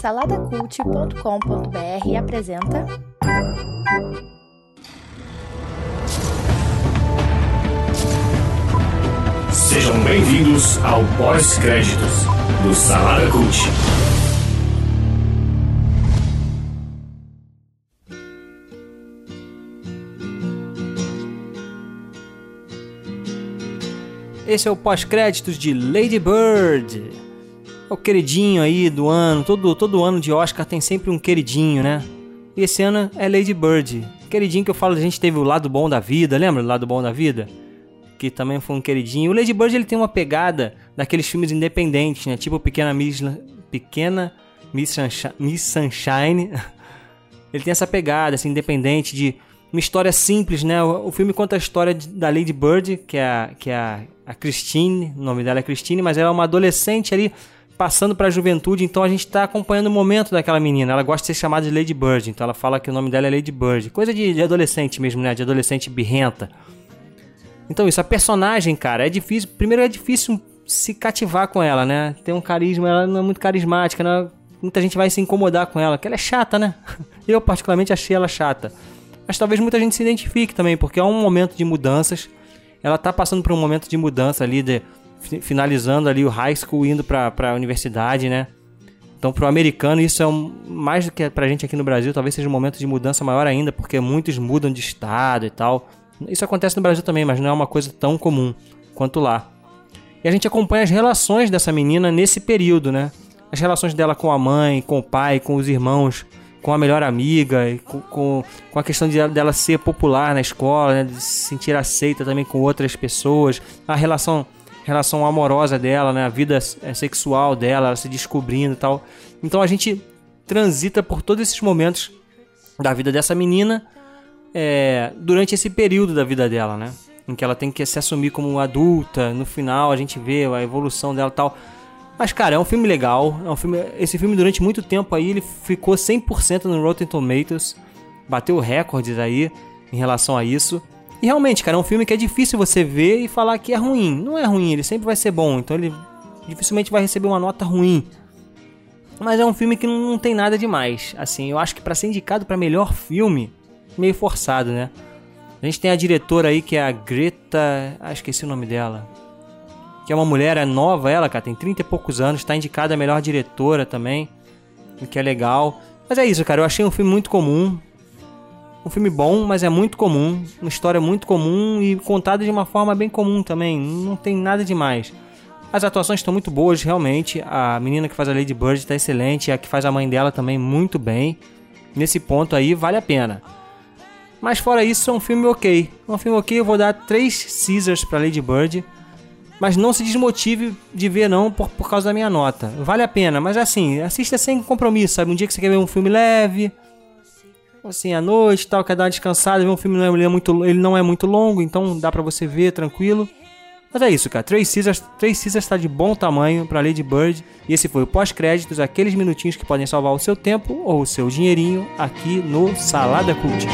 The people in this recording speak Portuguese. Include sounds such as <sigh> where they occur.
Saladacult.com.br apresenta. Sejam bem-vindos ao pós-créditos do Salada Cult. Esse é o pós-créditos de Lady Bird. O queridinho aí do ano. Todo, todo ano de Oscar tem sempre um queridinho, né? E esse ano é Lady Bird. Queridinho que eu falo, a gente teve o lado bom da vida, lembra do lado bom da vida? Que também foi um queridinho. O Lady Bird ele tem uma pegada daqueles filmes independentes, né? Tipo Pequena Miss, Pequena Miss Sunshine. Miss Sunshine. <laughs> ele tem essa pegada, assim, independente de uma história simples, né? O, o filme conta a história da Lady Bird, que é, a, que é a, a Christine, o nome dela é Christine, mas ela é uma adolescente ali passando para a juventude, então a gente está acompanhando o momento daquela menina. Ela gosta de ser chamada de Lady Bird, então ela fala que o nome dela é Lady Bird. Coisa de, de adolescente mesmo, né? De adolescente birrenta. Então isso, a personagem, cara, é difícil. Primeiro é difícil se cativar com ela, né? Tem um carisma, ela não é muito carismática, né? Muita gente vai se incomodar com ela, que ela é chata, né? <laughs> Eu particularmente achei ela chata. Mas talvez muita gente se identifique também, porque é um momento de mudanças. Ela tá passando por um momento de mudança ali, de, finalizando ali o high school, indo pra, pra universidade, né? Então, pro americano, isso é um, mais do que pra gente aqui no Brasil, talvez seja um momento de mudança maior ainda, porque muitos mudam de estado e tal. Isso acontece no Brasil também, mas não é uma coisa tão comum quanto lá. E a gente acompanha as relações dessa menina nesse período, né? As relações dela com a mãe, com o pai, com os irmãos, com a melhor amiga, com, com, com a questão de, dela ser popular na escola, né? de se sentir aceita também com outras pessoas, a relação relação amorosa dela, né? a vida é, sexual dela, ela se descobrindo e tal. Então a gente transita por todos esses momentos da vida dessa menina é, durante esse período da vida dela, né? Em que ela tem que se assumir como adulta. No final a gente vê a evolução dela e tal. Mas, cara, é um filme legal. É um filme, esse filme, durante muito tempo aí, ele ficou 100% no Rotten Tomatoes. Bateu recordes aí em relação a isso. E realmente, cara, é um filme que é difícil você ver e falar que é ruim. Não é ruim, ele sempre vai ser bom. Então ele dificilmente vai receber uma nota ruim. Mas é um filme que não, tem nada demais. Assim, eu acho que para ser indicado para melhor filme, meio forçado, né? A gente tem a diretora aí que é a Greta. Ah, esqueci o nome dela que é uma mulher, é nova ela, cara, tem 30 e poucos anos, está indicada a melhor diretora também, o que é legal. Mas é isso, cara, eu achei um filme muito comum. Um filme bom, mas é muito comum, uma história muito comum e contada de uma forma bem comum também, não tem nada demais. As atuações estão muito boas, realmente. A menina que faz a Lady Bird está excelente, a que faz a mãe dela também muito bem. Nesse ponto aí, vale a pena. Mas fora isso, é um filme ok. É um filme ok, eu vou dar 3 Caesars para Lady Bird mas não se desmotive de ver não por, por causa da minha nota. Vale a pena, mas assim, assista sem compromisso, sabe? Um dia que você quer ver um filme leve, assim, à noite tal, quer dar uma descansada, ver um filme não é, é muito, ele não é muito longo, então dá pra você ver tranquilo. Mas é isso, cara. Três Caesars, Três Caesars está de bom tamanho para Lady Bird. E esse foi o pós-créditos, aqueles minutinhos que podem salvar o seu tempo ou o seu dinheirinho aqui no Salada Cult.